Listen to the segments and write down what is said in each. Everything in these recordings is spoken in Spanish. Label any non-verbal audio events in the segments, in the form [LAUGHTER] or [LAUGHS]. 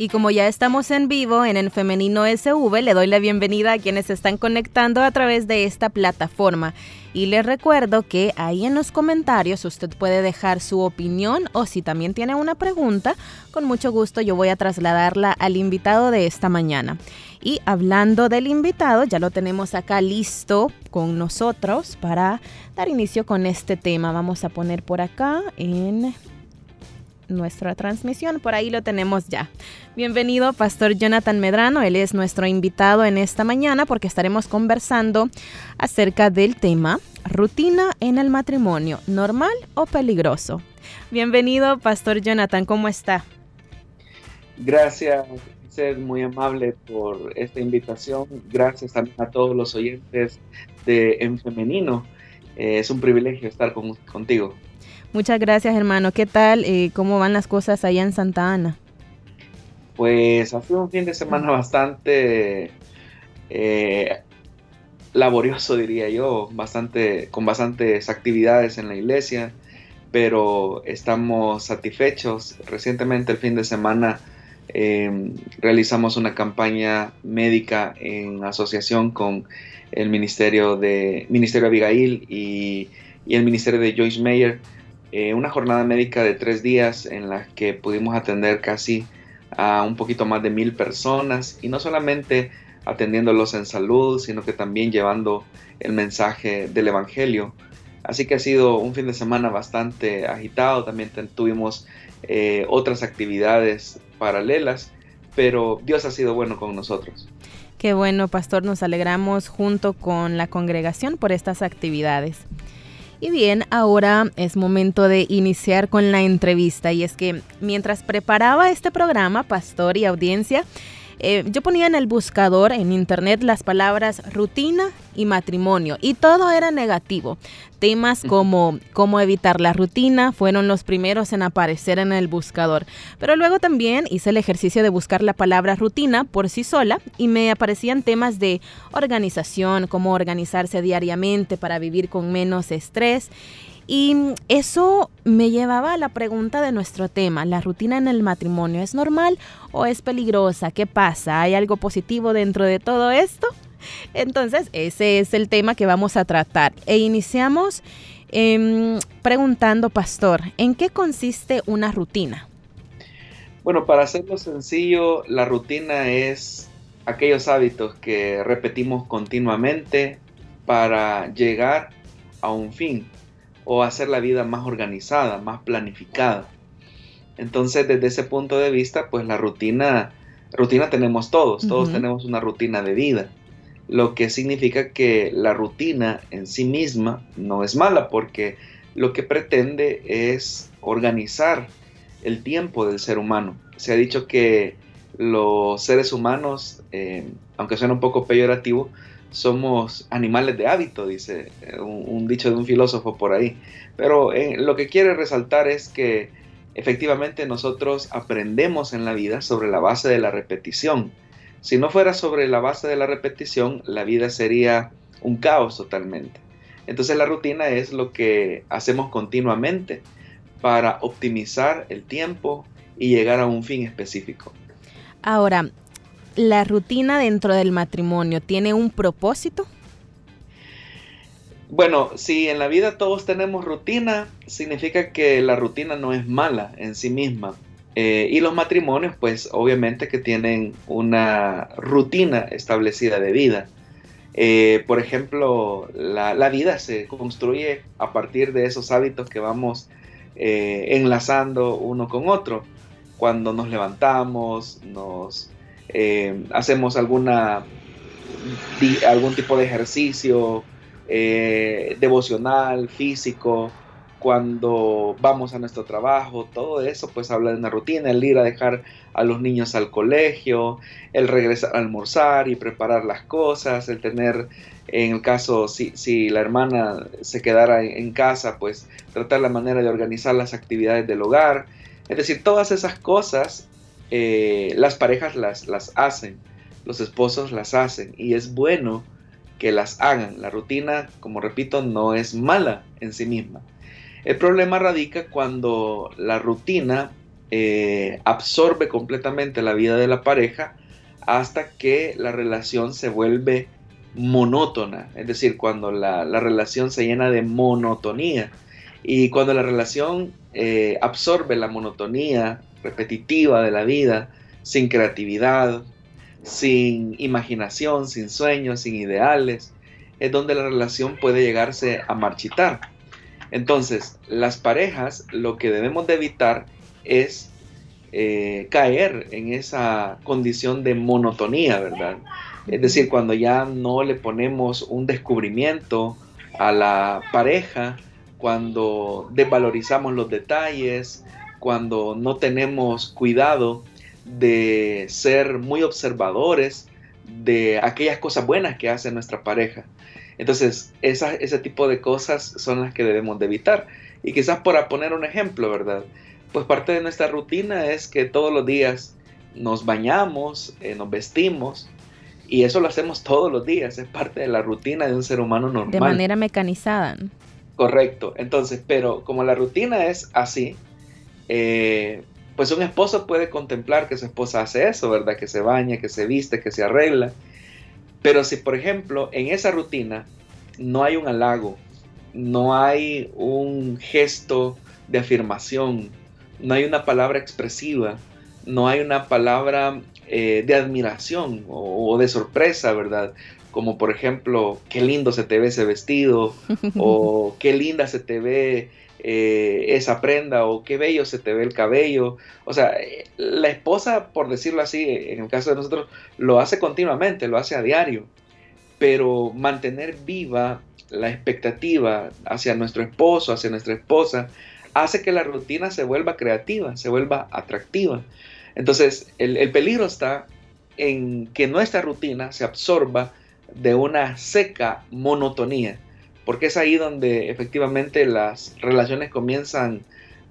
Y como ya estamos en vivo en el Femenino SV, le doy la bienvenida a quienes están conectando a través de esta plataforma. Y les recuerdo que ahí en los comentarios usted puede dejar su opinión o si también tiene una pregunta, con mucho gusto yo voy a trasladarla al invitado de esta mañana. Y hablando del invitado, ya lo tenemos acá listo con nosotros para dar inicio con este tema. Vamos a poner por acá en nuestra transmisión. Por ahí lo tenemos ya. Bienvenido, Pastor Jonathan Medrano. Él es nuestro invitado en esta mañana porque estaremos conversando acerca del tema rutina en el matrimonio, normal o peligroso. Bienvenido, Pastor Jonathan. ¿Cómo está? Gracias, ser muy amable por esta invitación. Gracias también a todos los oyentes de En Femenino. Eh, es un privilegio estar con, contigo. Muchas gracias, hermano. ¿Qué tal? Eh, ¿Cómo van las cosas allá en Santa Ana? Pues ha sido un fin de semana bastante eh, laborioso, diría yo, bastante, con bastantes actividades en la iglesia, pero estamos satisfechos. Recientemente, el fin de semana, em, realizamos una campaña médica en asociación con el Ministerio de Ministerio Abigail y, y el Ministerio de Joyce Mayer eh, una jornada médica de tres días en la que pudimos atender casi a un poquito más de mil personas y no solamente atendiéndolos en salud, sino que también llevando el mensaje del Evangelio. Así que ha sido un fin de semana bastante agitado, también tuvimos eh, otras actividades paralelas, pero Dios ha sido bueno con nosotros. Qué bueno, pastor, nos alegramos junto con la congregación por estas actividades. Y bien, ahora es momento de iniciar con la entrevista. Y es que mientras preparaba este programa, pastor y audiencia, eh, yo ponía en el buscador en internet las palabras rutina y matrimonio y todo era negativo. Temas como cómo evitar la rutina fueron los primeros en aparecer en el buscador. Pero luego también hice el ejercicio de buscar la palabra rutina por sí sola y me aparecían temas de organización, cómo organizarse diariamente para vivir con menos estrés y eso me llevaba a la pregunta de nuestro tema, ¿la rutina en el matrimonio es normal o es peligrosa? ¿Qué pasa? ¿Hay algo positivo dentro de todo esto? Entonces, ese es el tema que vamos a tratar. E iniciamos em, preguntando, pastor, ¿en qué consiste una rutina? Bueno, para hacerlo sencillo, la rutina es aquellos hábitos que repetimos continuamente para llegar a un fin o hacer la vida más organizada, más planificada. Entonces, desde ese punto de vista, pues la rutina, rutina tenemos todos, todos tenemos una rutina de vida, lo que significa que la rutina en sí misma no es mala, porque lo que pretende es organizar el tiempo del ser humano. Se ha dicho que los seres humanos, eh, aunque suena un poco peyorativo, somos animales de hábito, dice eh, un, dicho de un filósofo por ahí. Pero eh, lo que quiere resaltar es que efectivamente nosotros aprendemos en la vida sobre la base de la repetición. Si no fuera sobre la base de la repetición, la vida sería un caos totalmente. Entonces la rutina es lo que hacemos continuamente para optimizar el tiempo y llegar a un fin específico. Ahora, la rutina dentro del matrimonio tiene un propósito? Bueno, si en la vida todos tenemos rutina, significa que la rutina no es mala en sí misma. Eh, y los matrimonios, pues obviamente que tienen una rutina establecida de vida. Eh, por ejemplo, la, vida se construye a partir de esos hábitos que vamos eh, enlazando uno con otro. Cuando nos levantamos, nos eh, hacemos alguna, algún tipo de ejercicio eh, devocional, físico, cuando vamos a nuestro trabajo, todo eso pues habla de una rutina, el ir a dejar a los niños al colegio, el regresar a almorzar y preparar las cosas, el tener, en el caso si, si la hermana se quedara en casa, pues tratar la manera de organizar las actividades del hogar. Es decir, todas esas cosas eh, las parejas las, las hacen, los esposos las hacen y es bueno que las hagan. La rutina, como repito, no es mala en sí misma. El problema radica cuando la rutina eh, absorbe completamente la vida de la pareja hasta que la relación se vuelve monótona, es decir, cuando la, relación se llena de monotonía. Y cuando la relación eh, absorbe la monotonía repetitiva de la vida, sin creatividad, sin imaginación, sin sueños, sin ideales, es donde la relación puede llegarse a marchitar. Entonces, las parejas lo que debemos de evitar es eh, caer en esa condición de monotonía, ¿verdad? Es decir, cuando ya no le ponemos un descubrimiento a la pareja, cuando desvalorizamos los detalles, cuando no tenemos cuidado de ser muy observadores de aquellas cosas buenas que hace nuestra pareja. Entonces, ese tipo de cosas son las que debemos de evitar. Y quizás para poner un ejemplo, ¿verdad? Pues parte de nuestra rutina es que todos los días nos bañamos, eh, nos vestimos, y eso lo hacemos todos los días, es parte de la rutina de un ser humano normal. De manera mecanizada. Correcto, entonces, pero como la rutina es así, eh, pues un esposo puede contemplar que su esposa hace eso, ¿verdad? Que se baña, que se viste, que se arregla. Pero si, por ejemplo, en esa rutina no hay un halago, no hay un gesto de afirmación, no hay una palabra expresiva, no hay una palabra eh, de admiración o, de sorpresa, ¿verdad? Como por ejemplo, qué lindo se te ve ese vestido, [LAUGHS] o qué linda se te ve eh, esa prenda, o qué bello se te ve el cabello. O sea, la esposa, por decirlo así, en el caso de nosotros, lo hace continuamente, lo hace a diario. Pero mantener viva la expectativa hacia nuestro esposo, hacia nuestra esposa, hace que la rutina se vuelva creativa, se vuelva atractiva. Entonces, el, peligro está en que nuestra rutina se absorba de una seca monotonía, porque es ahí donde efectivamente las relaciones comienzan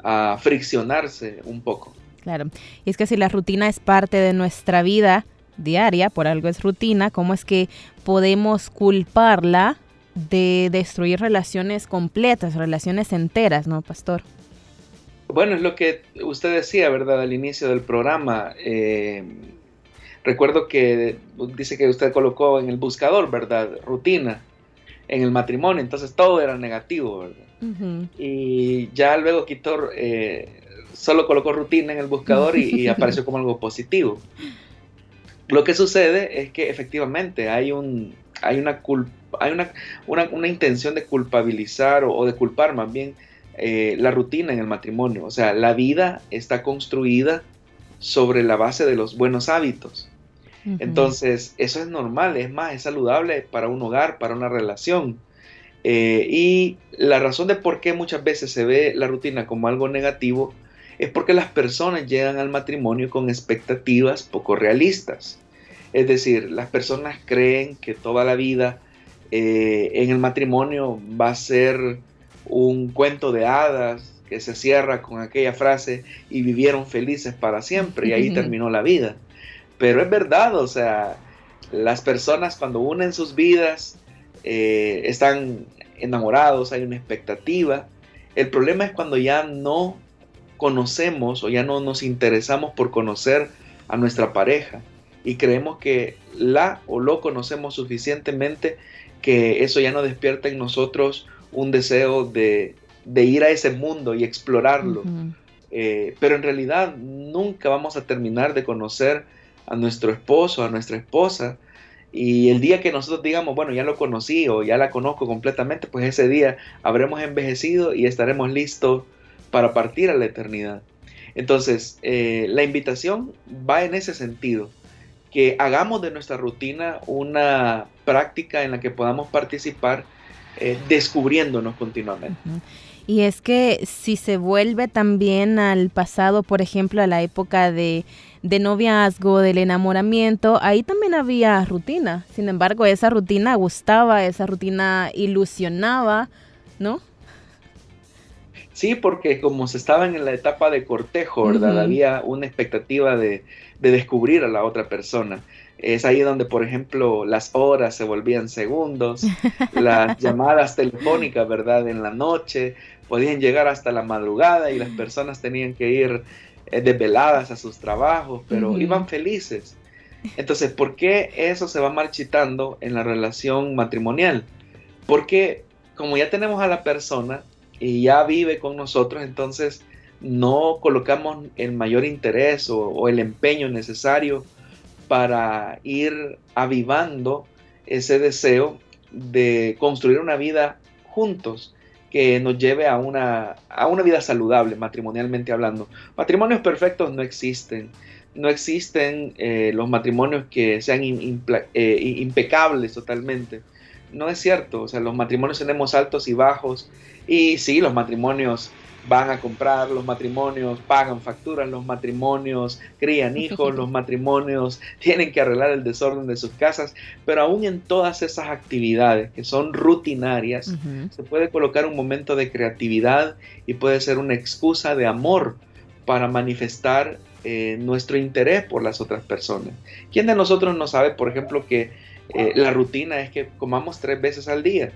a friccionarse un poco. Claro, y es que si la rutina es parte de nuestra vida diaria, por algo es rutina, ¿cómo es que podemos culparla de destruir relaciones completas, relaciones enteras, ¿no, pastor? Bueno, es lo que usted decía, ¿verdad? Al inicio del programa. Eh, recuerdo que dice que usted colocó en el buscador, ¿verdad? Rutina en el matrimonio, entonces todo era negativo, ¿verdad? Y ya luego quitó, eh, solo colocó rutina en el buscador y, apareció como algo positivo. Lo que sucede es que efectivamente hay, un, hay, una, hay una, una, intención de culpabilizar o de culpar más bien eh, la rutina en el matrimonio. O sea, la vida está construida sobre la base de los buenos hábitos. Entonces, eso es normal, es más, es saludable para un hogar, para una relación. Eh, y la razón de por qué muchas veces se ve la rutina como algo negativo es porque las personas llegan al matrimonio con expectativas poco realistas. Es decir, las personas creen que toda la vida eh, en el matrimonio va a ser un cuento de hadas que se cierra con aquella frase y vivieron felices para siempre y ahí terminó la vida. Pero es verdad, o sea, las personas cuando unen sus vidas eh, están enamorados, hay una expectativa. El problema es cuando ya no conocemos o ya no nos interesamos por conocer a nuestra pareja y creemos que la o lo conocemos suficientemente que eso ya no despierta en nosotros un deseo de, ir a ese mundo y explorarlo. Eh, pero en realidad nunca vamos a terminar de conocer a nuestro esposo, a nuestra esposa. Y el día que nosotros digamos, bueno, ya lo conocí o ya la conozco completamente, pues ese día habremos envejecido y estaremos listos para partir a la eternidad. Entonces, eh, la invitación va en ese sentido, que hagamos de nuestra rutina una práctica en la que podamos participar eh, descubriéndonos continuamente. Y es que si se vuelve también al pasado, por ejemplo, a la época de, de noviazgo, del enamoramiento, ahí también había rutina. Sin embargo, esa rutina gustaba, esa rutina ilusionaba, ¿no? Sí, porque como se estaban en la etapa de cortejo, ¿verdad? Había una expectativa de, de, descubrir a la otra persona. Es ahí donde, por ejemplo, las horas se volvían segundos, las [LAUGHS] llamadas telefónicas, ¿verdad? En la noche podían llegar hasta la madrugada y las personas tenían que ir eh, desveladas a sus trabajos, pero iban felices. Entonces, ¿por qué eso se va marchitando en la relación matrimonial? Porque como ya tenemos a la persona, y ya vive con nosotros, entonces no colocamos el mayor interés o, el empeño necesario para ir avivando ese deseo de construir una vida juntos que nos lleve a una, a una vida saludable, matrimonialmente hablando. Matrimonios perfectos no existen. No existen eh, los matrimonios que sean eh, impecables totalmente. No es cierto. O sea, los matrimonios tenemos altos y bajos y sí, los matrimonios van a comprar, los matrimonios pagan facturas, los matrimonios crían [LAUGHS] hijos, los matrimonios [LAUGHS] tienen que arreglar el desorden de sus casas, pero aún en todas esas actividades que son rutinarias, se puede colocar un momento de creatividad y puede ser una excusa de amor para manifestar eh, nuestro interés por las otras personas. ¿Quién de nosotros no sabe, por ejemplo, que eh, la rutina es que comamos tres veces al día?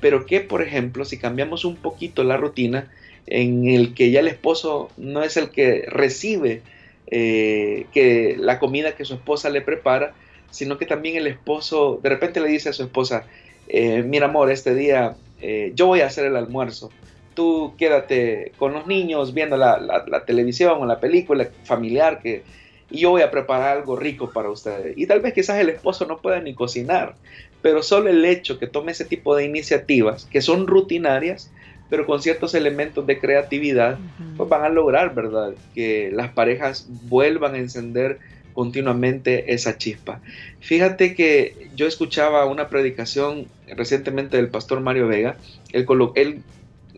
pero que, por ejemplo, si cambiamos un poquito la rutina en el que ya el esposo no es el que recibe eh, que la comida que su esposa le prepara, sino que también el esposo de repente le dice a su esposa, eh, mira amor, este día eh, yo voy a hacer el almuerzo, tú quédate con los niños viendo la, la televisión o la película familiar que, y yo voy a preparar algo rico para ustedes. Y tal vez quizás el esposo no pueda ni cocinar, pero solo el hecho que tome ese tipo de iniciativas, que son rutinarias, pero con ciertos elementos de creatividad, pues van a lograr, ¿verdad? Que las parejas vuelvan a encender continuamente esa chispa. Fíjate que yo escuchaba una predicación recientemente del pastor Mario Vega, él, él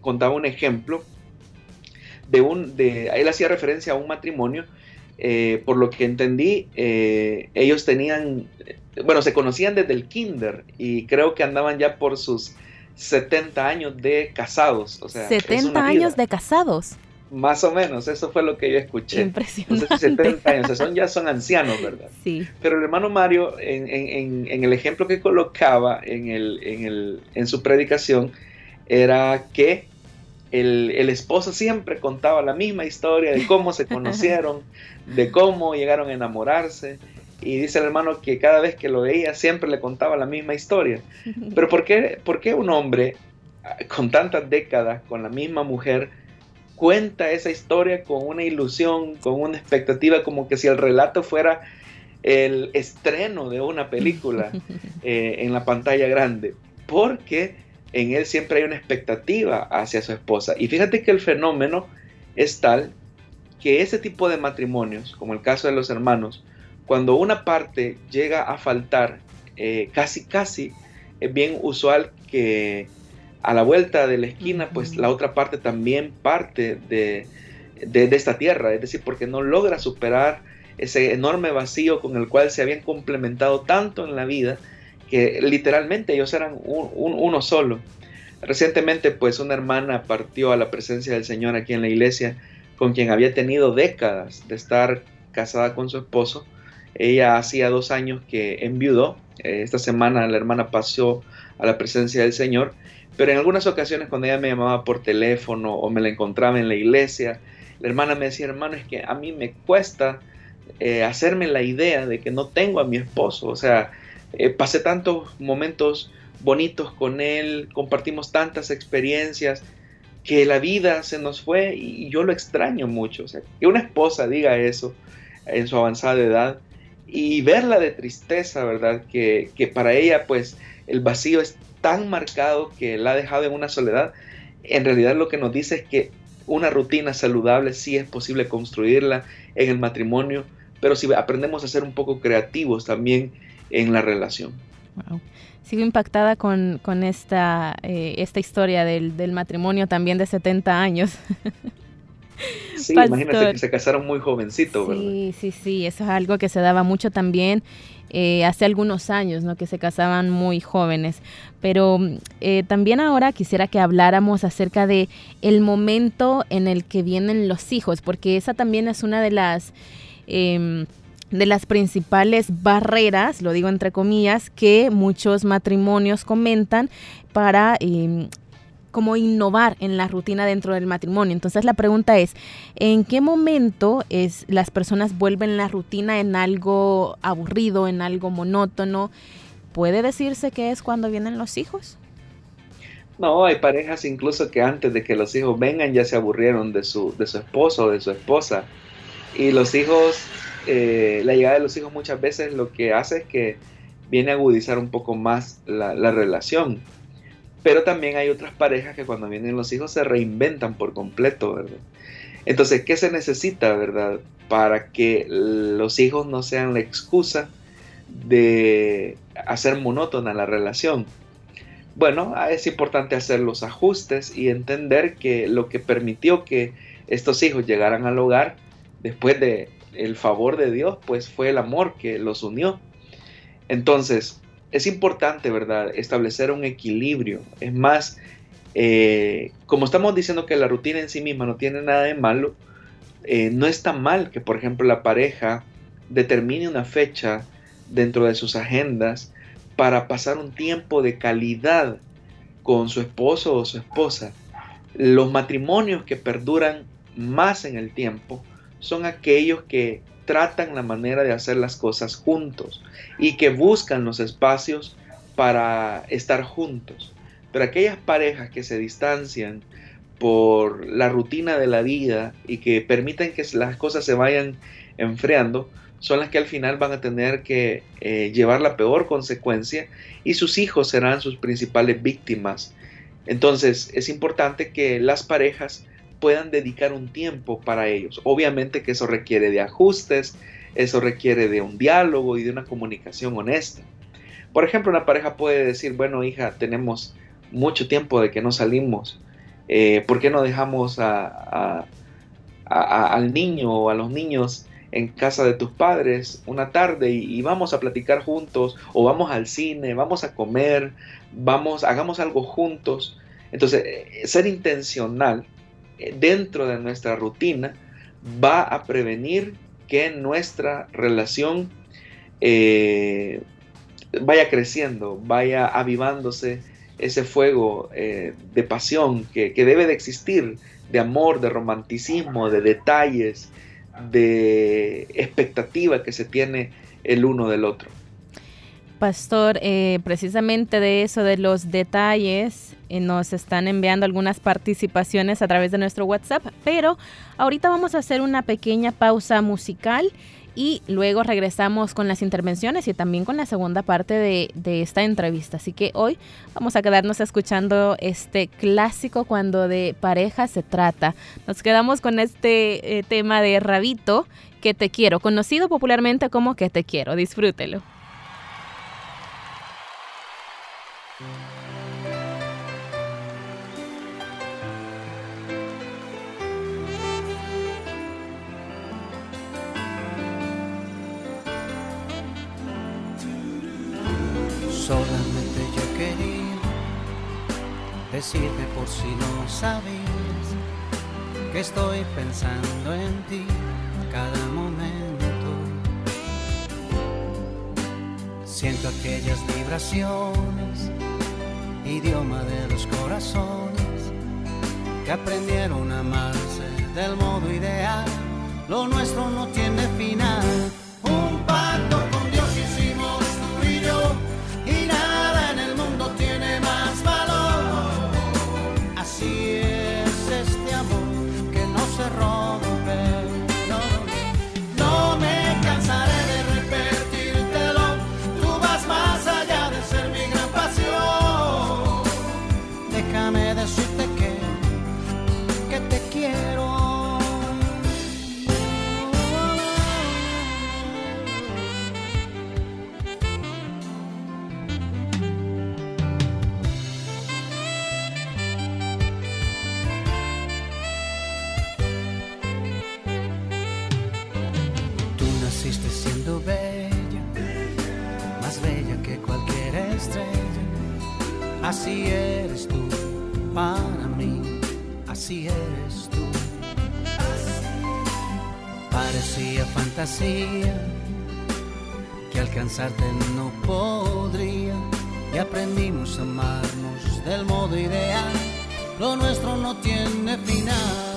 contaba un ejemplo de un, de, él hacía referencia a un matrimonio eh, por lo que entendí, eh, ellos tenían, bueno, se conocían desde el kinder y creo que andaban ya por sus 70 años de casados. O sea, 70 años de casados. Más o menos, eso fue lo que yo escuché. Impresionante. 70 años, son, ya son ancianos, ¿verdad? Sí. Pero el hermano Mario, en, en, en el ejemplo que colocaba en, el, en, el, en su predicación, era que el, el, esposo siempre contaba la misma historia de cómo se [LAUGHS] conocieron, de cómo llegaron a enamorarse. Y dice el hermano que cada vez que lo veía siempre le contaba la misma historia. [LAUGHS] Pero ¿por qué, por qué un hombre ah, con tantas décadas, con la misma mujer, cuenta esa historia con una ilusión, con una expectativa, como que si el relato fuera el estreno de una película [LAUGHS] eh, en la pantalla grande? Porque en él siempre hay una expectativa hacia su esposa. Y fíjate que el fenómeno es tal que ese tipo de matrimonios, como el caso de los hermanos, cuando una parte llega a faltar, eh, casi casi es bien usual que a la vuelta de la esquina, pues la otra parte también parte de, de, esta tierra, es decir, porque no logra superar ese enorme vacío con el cual se habían complementado tanto en la vida que literalmente ellos eran uno solo. Recientemente, pues una hermana partió a la presencia del Señor aquí en la iglesia, con quien había tenido décadas de estar casada con su esposo. Ella hacía dos años que enviudó. Eh, esta semana la hermana pasó a la presencia del Señor. Pero en algunas ocasiones cuando ella me llamaba por teléfono o me la encontraba en la iglesia, la hermana me decía, hermano, es que a mí me cuesta eh, hacerme la idea de que no tengo a mi esposo. O sea, eh, pasé tantos momentos bonitos con él, compartimos tantas experiencias, que la vida se nos fue y yo lo extraño mucho. O sea, que una esposa diga eso en su avanzada edad y verla de tristeza, ¿verdad? Que, que para ella pues el vacío es tan marcado que la ha dejado en una soledad. En realidad lo que nos dice es que una rutina saludable sí es posible construirla en el matrimonio, pero si aprendemos a ser un poco creativos también en la relación. Sigo impactada con, esta, eh, esta historia del, matrimonio también de 70 años. [LAUGHS] Sí, imagínate que se casaron muy jovencitos, ¿verdad? Sí, sí, sí, eso es algo que se daba mucho también eh, hace algunos años, ¿no? Que se casaban muy jóvenes. Pero eh, también ahora quisiera que habláramos acerca de el momento en el que vienen los hijos, porque esa también es una de las... Em, de las principales barreras, lo digo entre comillas, que muchos matrimonios comentan para em, como innovar en la rutina dentro del matrimonio. Entonces la pregunta es, ¿en qué momento es las personas vuelven la rutina en algo aburrido, en algo monótono? ¿Puede decirse que es cuando vienen los hijos? No, hay parejas incluso que antes de que los hijos vengan ya se aburrieron de su, de su esposo o de su esposa. Y los hijos, eh, la llegada de los hijos muchas veces lo que hace es que viene a agudizar un poco más la, la relación pero también hay otras parejas que cuando vienen los hijos se reinventan por completo, ¿verdad? Entonces, ¿qué se necesita, verdad? Para que los hijos no sean la excusa de hacer monótona la relación. Bueno, es importante hacer los ajustes y entender que lo que permitió que estos hijos llegaran al hogar después de el favor de Dios, pues fue el amor que los unió. Entonces, es importante, ¿verdad?, establecer un equilibrio. Es más, eh, como estamos diciendo que la rutina en sí misma no tiene nada de malo, eh, no está mal que, por ejemplo, la pareja determine una fecha dentro de sus agendas para pasar un tiempo de calidad con su esposo o su esposa. Los matrimonios que perduran más en el tiempo son aquellos que tratan la manera de hacer las cosas juntos y que buscan los espacios para estar juntos. Pero aquellas parejas que se distancian por la rutina de la vida y que permiten que las cosas se vayan enfriando, son las que al final van a tener que eh, llevar la peor consecuencia y sus hijos serán sus principales víctimas. Entonces es importante que las parejas puedan dedicar un tiempo para ellos. Obviamente que eso requiere de ajustes, eso requiere de un diálogo y de una comunicación honesta. Por ejemplo, una pareja puede decir, bueno hija, tenemos mucho tiempo de que no salimos, eh, ¿por qué no dejamos al niño o a los niños en casa de tus padres una tarde y, y, vamos a platicar juntos o vamos al cine, vamos a comer, vamos, hagamos algo juntos. Entonces, eh, ser intencional dentro de nuestra rutina va a prevenir que nuestra relación eh, vaya creciendo, vaya avivándose ese fuego eh, de pasión que, que, debe de existir, de amor, de romanticismo, de detalles, de expectativa que se tiene el uno del otro. Pastor, eh, precisamente de eso, de los detalles, eh, nos están enviando algunas participaciones a través de nuestro WhatsApp, pero ahorita vamos a hacer una pequeña pausa musical y luego regresamos con las intervenciones y también con la segunda parte de, esta entrevista. Así que hoy vamos a quedarnos escuchando este clásico cuando de pareja se trata. Nos quedamos con este eh, tema de Rabito, que te quiero, conocido popularmente como que te quiero. Disfrútelo. Solamente yo quería decirte por si no sabías que estoy pensando en ti cada momento. Siento aquellas vibraciones, idioma de los corazones que aprendieron a amarse del modo ideal. Lo nuestro no tiene final. Eres tú. Parecía fantasía que alcanzarte no podría y aprendimos a amarnos del modo ideal. Lo nuestro no tiene final.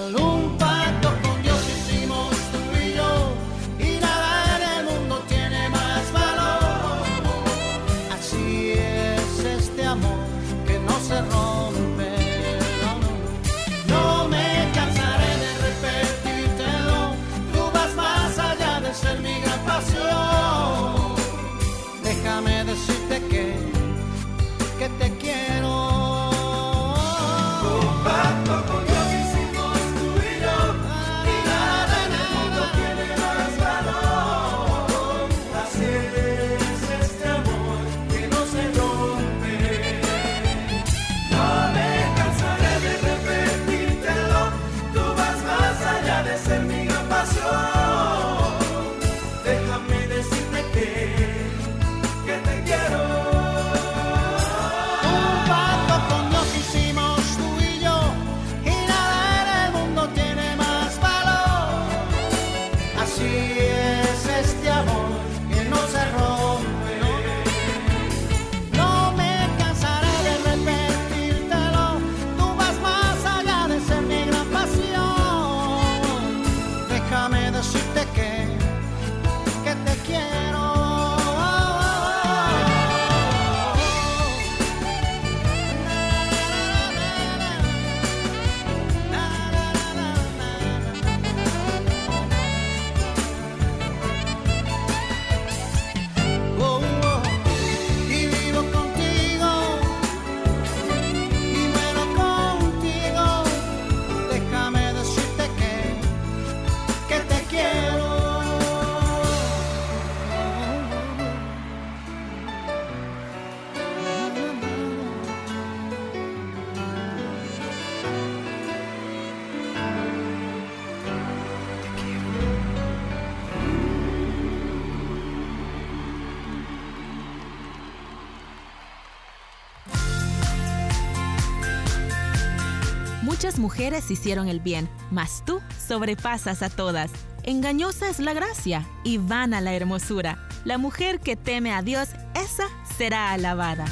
Mujeres hicieron el bien, mas tú sobrepasas a todas. Engañosa es la gracia y vana la hermosura. La mujer que teme a Dios, esa será alabada.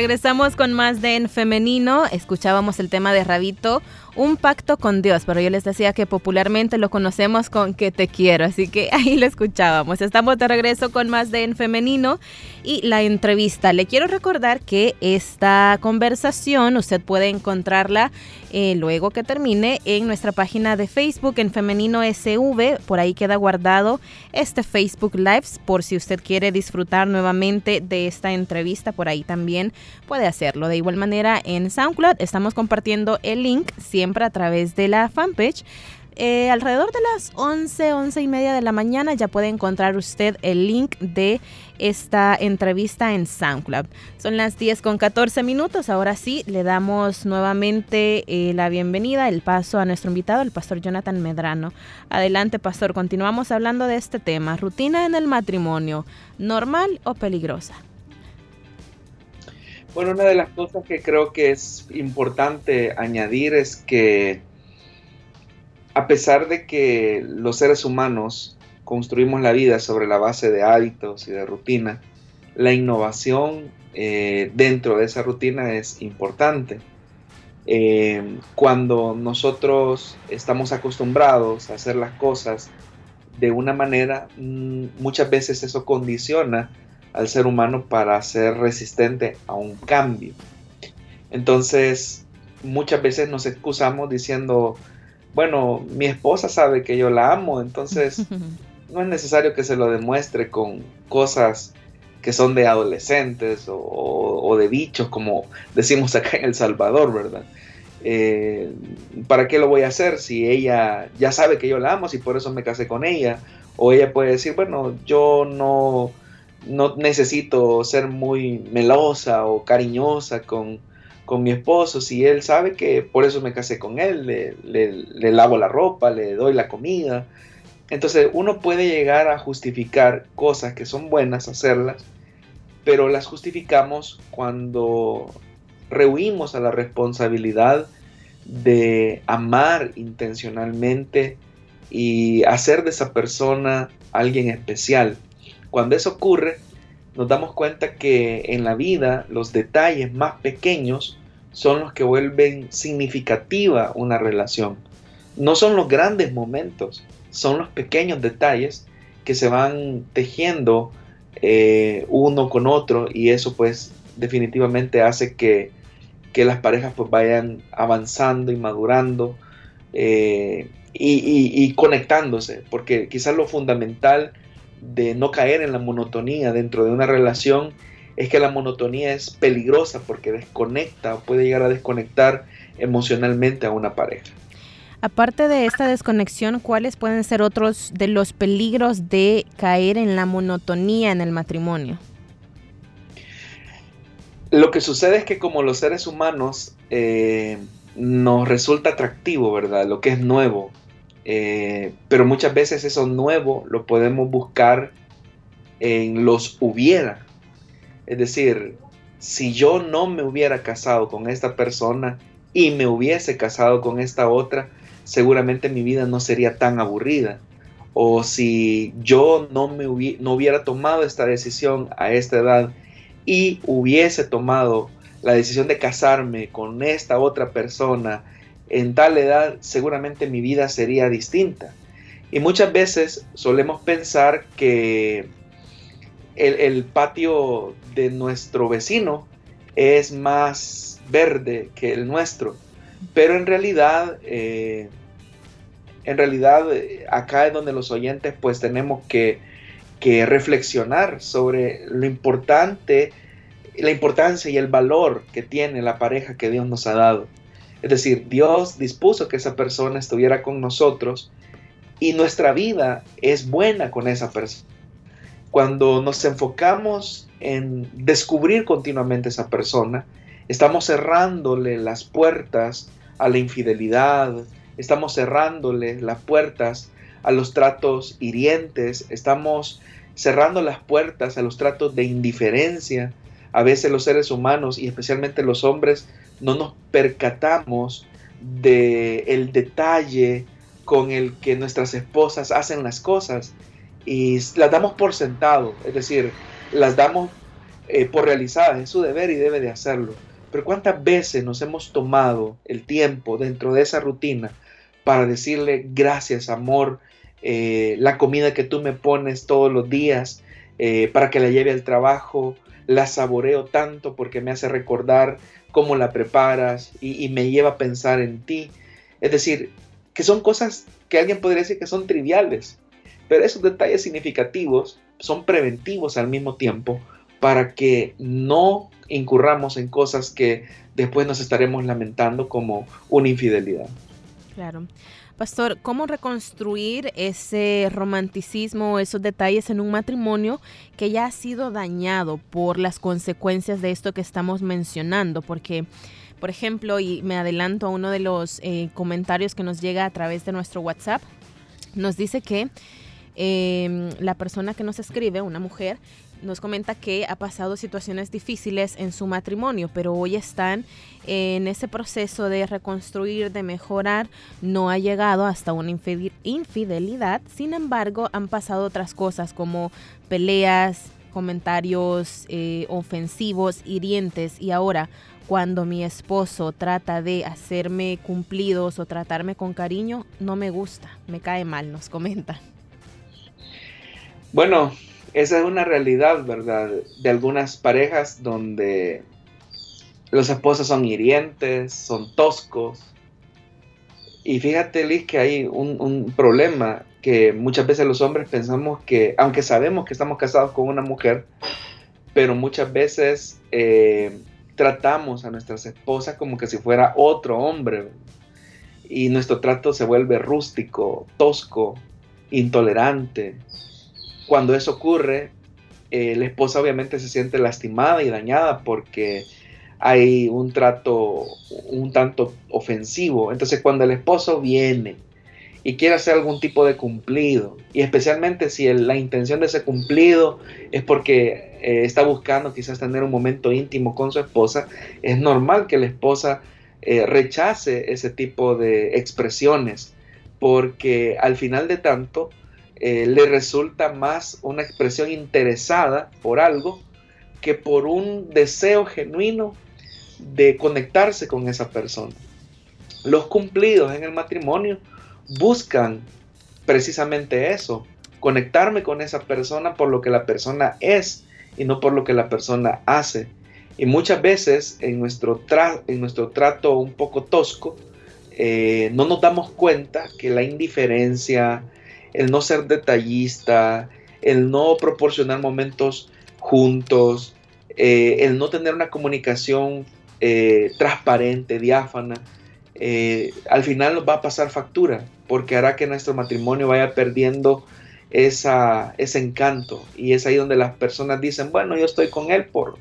Regresamos con más de En Femenino. Escuchábamos el tema de Rabito, un pacto con Dios, pero yo les decía que popularmente lo conocemos con que te quiero, así que [LAUGHS] ahí lo escuchábamos. Estamos de regreso con más de En Femenino y la entrevista. Le quiero recordar que esta conversación usted puede encontrarla eh, luego que termine en nuestra página de Facebook en Femenino SV. Por ahí queda guardado este Facebook Lives por si usted quiere disfrutar nuevamente de esta entrevista. Por ahí también puede hacerlo. De igual manera en SoundCloud estamos compartiendo el link siempre a través de la fanpage. Eh, alrededor de las 11, 11 y media de la mañana ya puede encontrar usted el link de esta entrevista en SoundCloud. Son las 10 con 14 minutos. Ahora sí, le damos nuevamente eh, la bienvenida, el paso a nuestro invitado, el pastor Jonathan Medrano. Adelante, pastor. Continuamos hablando de este tema. Rutina en el matrimonio, ¿normal o peligrosa? Bueno, una de las cosas que creo que es importante añadir es que a pesar de que los seres humanos construimos la vida sobre la base de hábitos y de rutina, la innovación eh, dentro de esa rutina es importante. Eh, cuando nosotros estamos acostumbrados a hacer las cosas de una manera, mm, muchas veces eso condiciona al ser humano para ser resistente a un cambio. Entonces, muchas veces nos excusamos diciendo, bueno, mi esposa sabe que yo la amo, entonces [LAUGHS] no es necesario que se lo demuestre con cosas que son de adolescentes o, o de bichos, como decimos acá en El Salvador, ¿verdad? Eh, ¿Para qué lo voy a hacer si ella ya sabe que yo la amo, si por eso me casé con ella? O ella puede decir, bueno, yo no, no necesito ser muy melosa o cariñosa con, mi esposo, si él sabe que por eso me casé con él, le, le, lavo la ropa, le doy la comida. Entonces uno puede llegar a justificar cosas que son buenas hacerlas, pero las justificamos cuando rehuimos a la responsabilidad de amar intencionalmente y hacer de esa persona alguien especial. Cuando eso ocurre, nos damos cuenta que en la vida los detalles más pequeños son los que vuelven significativa una relación. No son los grandes momentos, son los pequeños detalles que se van tejiendo eh, uno con otro y eso pues definitivamente hace que, las parejas pues vayan avanzando y madurando eh, y, conectándose, porque quizás lo fundamental de no caer en la monotonía dentro de una relación es que la monotonía es peligrosa porque desconecta o puede llegar a desconectar emocionalmente a una pareja. Aparte de esta desconexión, ¿cuáles pueden ser otros de los peligros de caer en la monotonía en el matrimonio? Lo que sucede es que como los seres humanos eh, nos resulta atractivo, ¿verdad? Lo que es nuevo. Eh, pero muchas veces eso nuevo lo podemos buscar en los hubiera. Es decir, si yo no me hubiera casado con esta persona y me hubiese casado con esta otra, seguramente mi vida no sería tan aburrida. O si yo no, me no hubiera tomado esta decisión a esta edad y hubiese tomado la decisión de casarme con esta otra persona en tal edad, seguramente mi vida sería distinta. Y muchas veces solemos pensar que el, patio de nuestro vecino es más verde que el nuestro. Pero en realidad, eh, en realidad acá es donde los oyentes pues tenemos que reflexionar sobre lo importante, la importancia y el valor que tiene la pareja que Dios nos ha dado. Es decir, Dios dispuso que esa persona estuviera con nosotros y nuestra vida es buena con esa persona. Cuando nos enfocamos en descubrir continuamente esa persona, estamos cerrándole las puertas a la infidelidad, estamos cerrándole las puertas a los tratos hirientes, estamos cerrando las puertas a los tratos de indiferencia. A veces los seres humanos y especialmente los hombres no nos percatamos del el detalle con el que nuestras esposas hacen las cosas y las damos por sentado, es decir, las damos eh, por realizadas, es su deber y debe de hacerlo. Pero ¿cuántas veces nos hemos tomado el tiempo dentro de esa rutina para decirle gracias, amor, eh, la comida que tú me pones todos los días eh, para que la lleve al trabajo, la saboreo tanto porque me hace recordar cómo la preparas y, me lleva a pensar en ti. Es decir, que son cosas que alguien podría decir que son triviales, pero esos detalles significativos son preventivos al mismo tiempo para que no incurramos en cosas que después nos estaremos lamentando como una infidelidad. Claro. Pastor, ¿cómo reconstruir ese romanticismo, esos detalles en un matrimonio que ya ha sido dañado por las consecuencias de esto que estamos mencionando? Porque, por ejemplo, y me adelanto a uno de los eh, comentarios que nos llega a través de nuestro WhatsApp, nos dice que em, la persona que nos escribe, una mujer, nos comenta que ha pasado situaciones difíciles en su matrimonio, pero hoy están en ese proceso de reconstruir, de mejorar, no ha llegado hasta una infidelidad. Sin embargo, han pasado otras cosas como peleas, comentarios eh, ofensivos, hirientes y ahora cuando mi esposo trata de hacerme cumplidos o tratarme con cariño, no me gusta, me cae mal, nos comenta. Bueno, esa es una realidad, ¿verdad? De algunas parejas donde los esposos son hirientes, son toscos. Y fíjate, Liz, que hay un, problema que muchas veces los hombres pensamos que, aunque sabemos que estamos casados con una mujer, pero muchas veces eh, tratamos a nuestras esposas como que si fuera otro hombre. Y nuestro trato se vuelve rústico, tosco, intolerante. Cuando eso ocurre, eh, la esposa obviamente se siente lastimada y dañada porque hay un trato un tanto ofensivo. Entonces cuando el esposo viene y quiere hacer algún tipo de cumplido, y especialmente si la intención de ese cumplido es porque eh, está buscando quizás tener un momento íntimo con su esposa, es normal que la esposa eh, rechace ese tipo de expresiones, porque al final de tanto eh, le resulta más una expresión interesada por algo que por un deseo genuino de conectarse con esa persona. Los cumplidos en el matrimonio buscan precisamente eso, conectarme con esa persona por lo que la persona es y no por lo que la persona hace. Y muchas veces en nuestro, trato un poco tosco, eh, no nos damos cuenta que la indiferencia, el no ser detallista, el no proporcionar momentos juntos, eh, el no tener una comunicación eh, transparente, diáfana, al final nos va a pasar factura porque hará que nuestro matrimonio vaya perdiendo esa, ese encanto. Y es ahí donde las personas dicen, bueno, yo estoy con él por,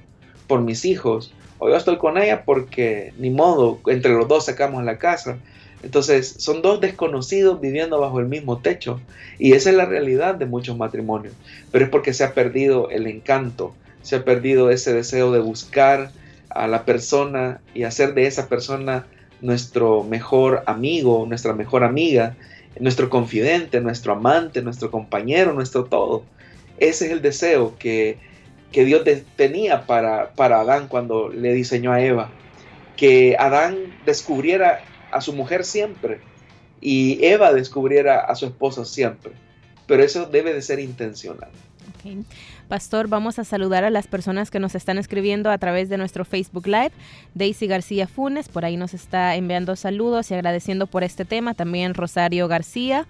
por mis hijos, o yo estoy con ella porque ni modo, entre los dos sacamos la casa. Entonces, son dos desconocidos viviendo bajo el mismo techo. Y esa es la realidad de muchos matrimonios. Pero es porque se ha perdido el encanto, se ha perdido ese deseo de buscar a la persona y hacer de esa persona nuestro mejor amigo, nuestra mejor amiga, nuestro confidente, nuestro amante, nuestro compañero, nuestro todo. Ese es el deseo que, que Dios tenía para, para Adán cuando le diseñó a Eva. Que Adán descubriera a su mujer siempre y Eva descubriera a su esposo siempre. Pero eso debe de ser intencional. Pastor, vamos a saludar a las personas que nos están escribiendo a través de nuestro Facebook Live. Daisy García Funes, por ahí nos está enviando saludos y agradeciendo por este tema. También Rosario García.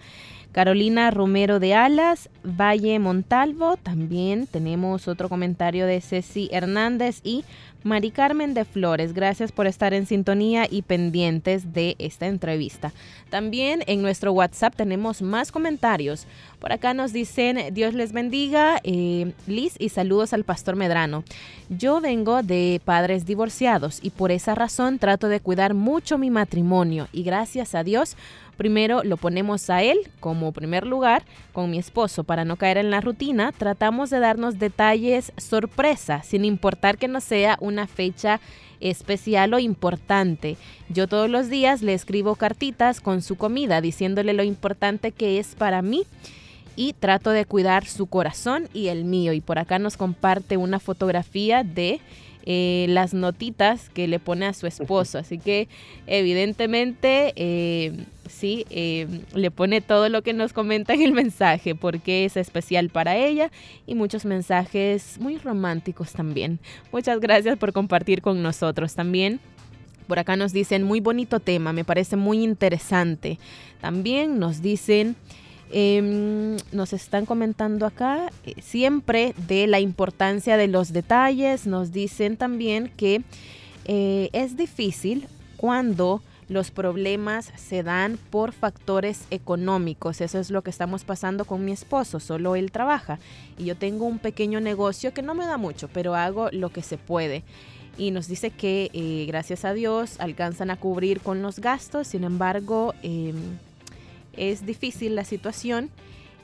Carolina Romero de Alas, Valle Montalvo, también tenemos otro comentario de Ceci Hernández y Mari Carmen de Flores, gracias por estar en sintonía y pendientes de esta entrevista. También en nuestro WhatsApp tenemos más comentarios. Por acá nos dicen, Dios les bendiga, eh, Liz, y saludos al pastor Medrano. Yo vengo de padres divorciados y por esa razón trato de cuidar mucho mi matrimonio y gracias a Dios Primero lo ponemos a él como primer lugar con mi esposo para no caer en la rutina. Tratamos de darnos detalles sorpresa, sin importar que no sea una fecha especial o importante. Yo todos los días le escribo cartitas con su comida diciéndole lo importante que es para mí y trato de cuidar su corazón y el mío. Y por acá nos comparte una fotografía de eh, las notitas que le pone a su esposo. [LAUGHS] Así que evidentemente eh, ¿sí? Eh, le pone todo lo que nos comenta en el mensaje, porque es especial para ella y muchos mensajes muy románticos también. Muchas gracias por compartir con nosotros también. Por acá nos dicen, muy bonito tema, me parece muy interesante. También nos dicen, em, nos están comentando acá eh, siempre de la importancia de los detalles. Nos dicen también que eh, es difícil cuando los problemas se dan por factores económicos. Eso es lo que estamos pasando con mi esposo. Solo él trabaja y yo tengo un pequeño negocio que no me da mucho, pero hago lo que se puede. Y nos dice que eh, gracias a Dios alcanzan a cubrir con los gastos. Sin embargo, em, es difícil la situación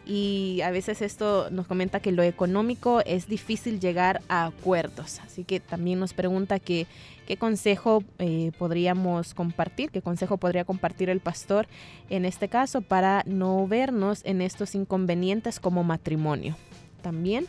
y a veces esto nos comenta que lo económico es difícil llegar a acuerdos. Así que también nos pregunta que, qué consejo eh, podríamos compartir, qué consejo podría compartir el pastor en este caso para no vernos en estos inconvenientes como matrimonio. También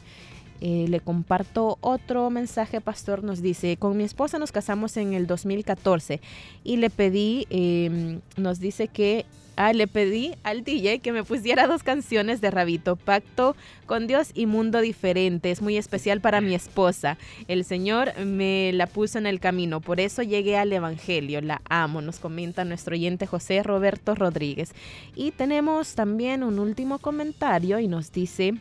eh, le comparto otro mensaje, pastor. Nos dice, con mi esposa nos casamos en el 2014 y le pedí, em, nos dice que Ah, le pedí al DJ que me pusiera dos canciones de Rabito, Pacto con Dios y Mundo Diferente. Es muy especial para mi esposa. El Señor me la puso en el camino, por eso llegué al Evangelio. La amo, nos comenta nuestro oyente José Roberto Rodríguez. Y tenemos también un último comentario y nos dice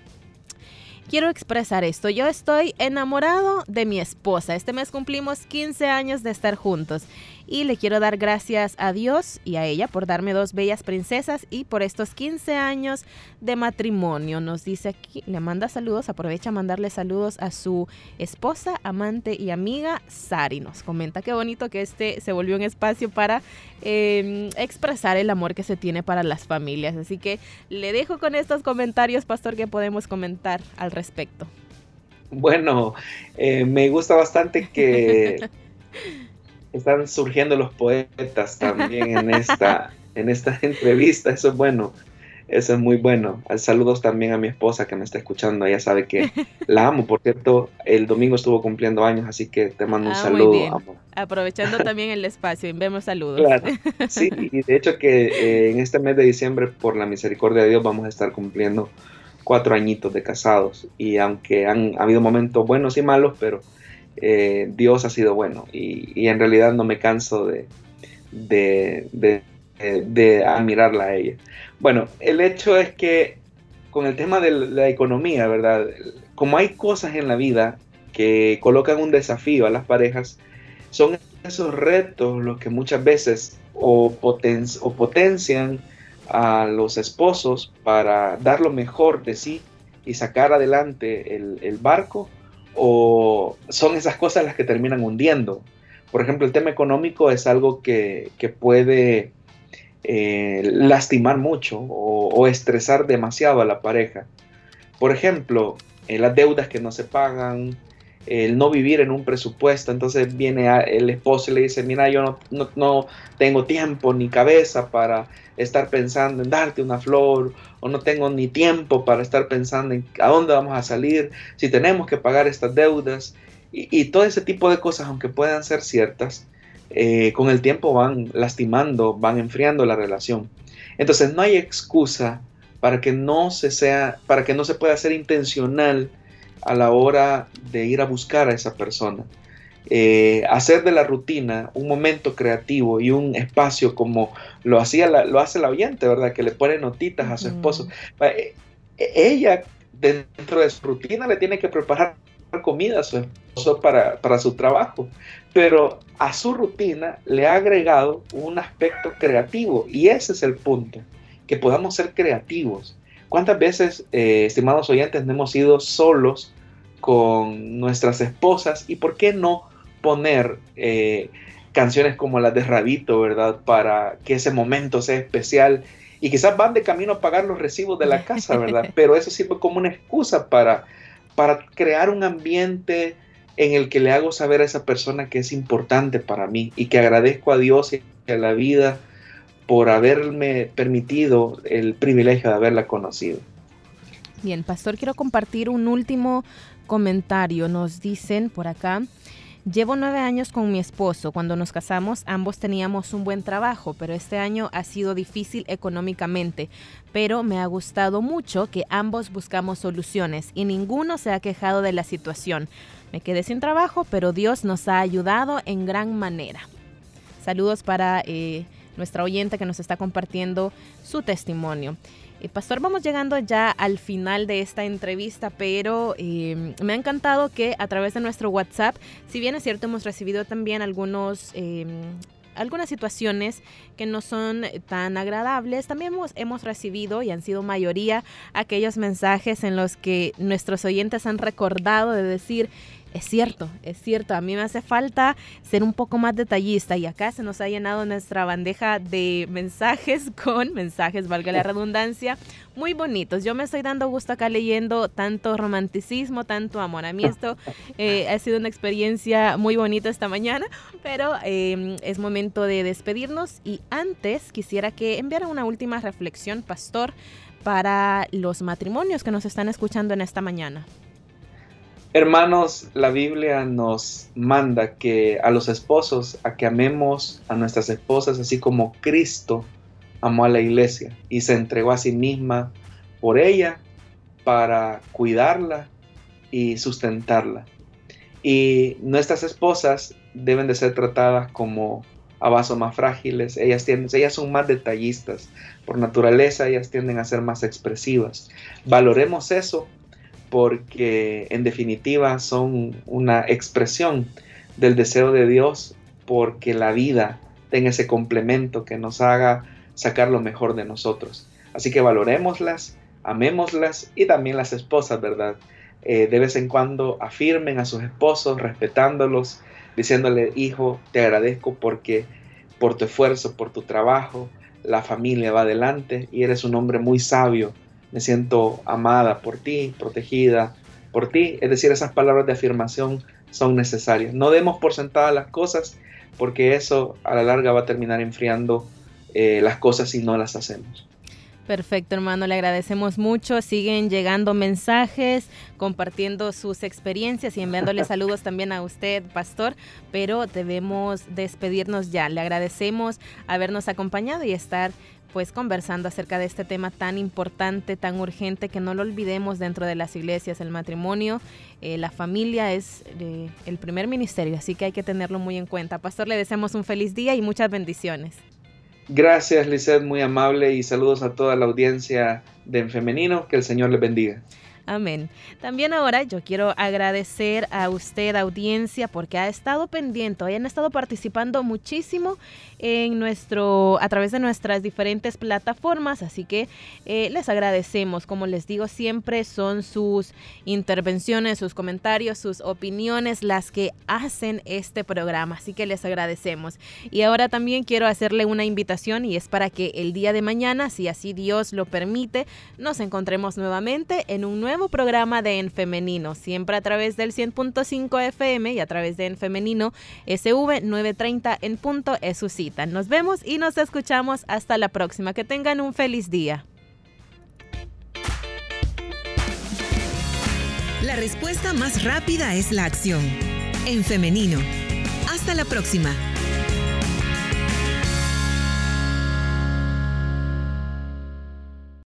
quiero expresar esto. Yo estoy enamorado de mi esposa. Este mes cumplimos 15 años de estar juntos y le quiero dar gracias a Dios y a ella por darme dos bellas princesas y por estos 15 años de matrimonio. Nos dice aquí, le manda saludos, aprovecha a mandarle saludos a su esposa, amante y amiga Sari. Nos comenta qué bonito que este se volvió un espacio para em, expresar el amor que se tiene para las familias. Así que le dejo con estos comentarios, pastor, que podemos comentar al respecto. Bueno, eh, me gusta bastante que [LAUGHS] están surgiendo los poetas también en esta, en esta [LAUGHS] entrevista. Eso es bueno. Eso es muy bueno. Saludos también a mi esposa que me está escuchando. Ella sabe que [LAUGHS] la amo. Por cierto, el domingo estuvo cumpliendo años, así que te mando un ah, saludo. Aprovechando [LAUGHS] también el espacio, enviamos saludos. Claro. Sí, y de hecho que eh, en este mes de diciembre, por la misericordia de Dios, vamos a estar cumpliendo cuatro añitos de casados. Y aunque han habido momentos buenos y malos, pero eh, Dios ha sido bueno. Y, en realidad no me canso de, admirarla a ella. Bueno, el hecho es que con el tema de la economía, ¿verdad? Como hay cosas en la vida que colocan un desafío a las parejas, son esos retos los que muchas veces o, potencian a los esposos para dar lo mejor de sí y sacar adelante el, barco, o son esas cosas las que terminan hundiendo. Por ejemplo, el tema económico es algo que, que puede eh, lastimar mucho o, estresar demasiado a la pareja. Por ejemplo, eh, las deudas que no se pagan, el no vivir en un presupuesto, entonces viene el esposo y le dice, mira, yo no, no, tengo tiempo ni cabeza para estar pensando en darte una flor, o no tengo ni tiempo para estar pensando en a dónde vamos a salir, si tenemos que pagar estas deudas, y, todo ese tipo de cosas, aunque puedan ser ciertas, eh, con el tiempo van lastimando, van enfriando la relación. Entonces no hay excusa para que no se sea, para que no se pueda ser intencional a la hora de ir a buscar a esa persona. Eh, hacer de la rutina un momento creativo y un espacio como lo hacía lo hace la oyente, ¿verdad? Que le pone notitas a su esposo. Eh, ella dentro de su rutina le tiene que preparar comida a su esposo para, para su trabajo, pero a su rutina le ha agregado un aspecto creativo y ese es el punto, que podamos ser creativos. ¿Cuántas veces, eh, estimados oyentes, no hemos ido solos con nuestras esposas y por qué no poner eh, canciones como las de Rabito, ¿verdad? Para que ese momento sea especial y quizás van de camino a pagar los recibos de la casa, ¿verdad? [LAUGHS] Pero eso sirve como una excusa para para crear un ambiente en el que le hago saber a esa persona que es importante para mí y que agradezco a Dios y a la vida por haberme permitido el privilegio de haberla conocido. Bien, pastor, quiero compartir un último comentario. Nos dicen por acá, Llevo nueve años con mi esposo. Cuando nos casamos ambos teníamos un buen trabajo, pero este año ha sido difícil económicamente. Pero me ha gustado mucho que ambos buscamos soluciones y ninguno se ha quejado de la situación. Me quedé sin trabajo, pero Dios nos ha ayudado en gran manera. Saludos para eh, nuestra oyente que nos está compartiendo su testimonio. Eh, Pastor, vamos llegando ya al final de esta entrevista, pero em, me ha encantado que a través de nuestro WhatsApp, si bien es cierto, hemos recibido también algunos em, algunas situaciones que no son tan agradables. También hemos, hemos, recibido y han sido mayoría aquellos mensajes en los que nuestros oyentes han recordado de decir, es cierto, es cierto, a mí me hace falta ser un poco más detallista y acá se nos ha llenado nuestra bandeja de mensajes [LAUGHS] con mensajes, valga la redundancia, muy bonitos. Yo me estoy dando gusto acá leyendo tanto romanticismo, tanto amor. A mí esto [LAUGHS] eh, ha sido una experiencia muy bonita esta mañana, pero em, es momento de despedirnos y antes quisiera que enviara una última reflexión, pastor, para los matrimonios que nos están escuchando en esta mañana. Hermanos, la Biblia nos manda que a los esposos, a que amemos a nuestras esposas así como Cristo amó a la iglesia y se entregó a sí misma por ella para cuidarla y sustentarla. Y nuestras esposas deben de ser tratadas como a vasos más frágiles, ellas, tienden, ellas son más detallistas, por naturaleza ellas tienden a ser más expresivas. Valoremos eso porque en definitiva son una expresión del deseo de Dios porque la vida tenga ese complemento que nos haga sacar lo mejor de nosotros. Así que valorémoslas, amémoslas y también las esposas, ¿verdad? Eh, de vez en cuando afirmen a sus esposos, respetándolos, diciéndole, hijo, te agradezco porque por tu esfuerzo, por tu trabajo, la familia va adelante y eres un hombre muy sabio. Me siento amada por ti, protegida por ti. Es decir, esas palabras de afirmación son necesarias. No demos por sentadas las cosas porque eso a la larga va a terminar enfriando eh, las cosas si no las hacemos. Perfecto, hermano, le agradecemos mucho. Siguen llegando mensajes, compartiendo sus experiencias y enviándole [LAUGHS] saludos también a usted, pastor, pero debemos despedirnos ya. Le agradecemos habernos acompañado y estar pues conversando acerca de este tema tan importante, tan urgente, que no lo olvidemos dentro de las iglesias, el matrimonio, eh, la familia es eh, el primer ministerio, así que hay que tenerlo muy en cuenta. Pastor, le deseamos un feliz día y muchas bendiciones. Gracias, Lizeth, muy amable y saludos a toda la audiencia de En Femenino. Que el Señor les bendiga. Amén. También ahora yo quiero agradecer a usted, audiencia, porque ha estado pendiente, han estado participando muchísimo en nuestro, a través de nuestras diferentes plataformas, así que eh, les agradecemos. Como les digo siempre, son sus intervenciones, sus comentarios, sus opiniones las que hacen este programa, así que les agradecemos. Y ahora también quiero hacerle una invitación y es para que el día de mañana, si así Dios lo permite, nos encontremos nuevamente en un nuevo programa de En Femenino, siempre a través del 100.5 FM y a través de En Femenino SV 930 en punto es su Nos vemos y nos escuchamos hasta la próxima. Que tengan un feliz día. La respuesta más rápida es la acción. En femenino. Hasta la próxima.